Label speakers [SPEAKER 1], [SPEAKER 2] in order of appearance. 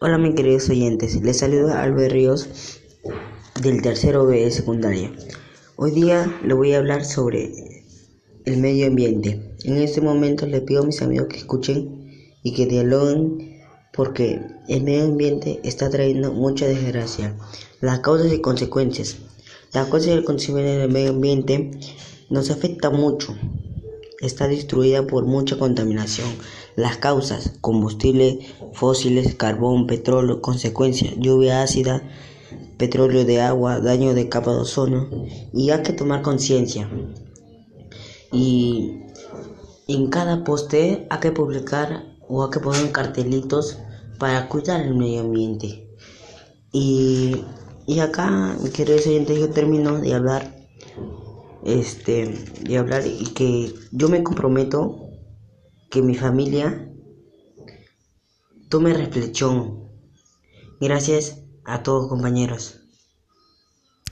[SPEAKER 1] Hola mis queridos oyentes, les saluda Albert Ríos del tercero B de secundaria. Hoy día le voy a hablar sobre el medio ambiente. En este momento le pido a mis amigos que escuchen y que dialoguen porque el medio ambiente está trayendo mucha desgracia. Las causas y consecuencias. Las causas y el consecuencias del medio ambiente nos afecta mucho está destruida por mucha contaminación. Las causas, combustibles fósiles, carbón, petróleo, consecuencias, lluvia ácida, petróleo de agua, daño de capa de ozono. Y hay que tomar conciencia. Y en cada poste hay que publicar o hay que poner cartelitos para cuidar el medio ambiente. Y, y acá, queridos oyentes, yo termino de hablar este, de hablar y que yo me comprometo que mi familia tome reflexión. Gracias a todos compañeros.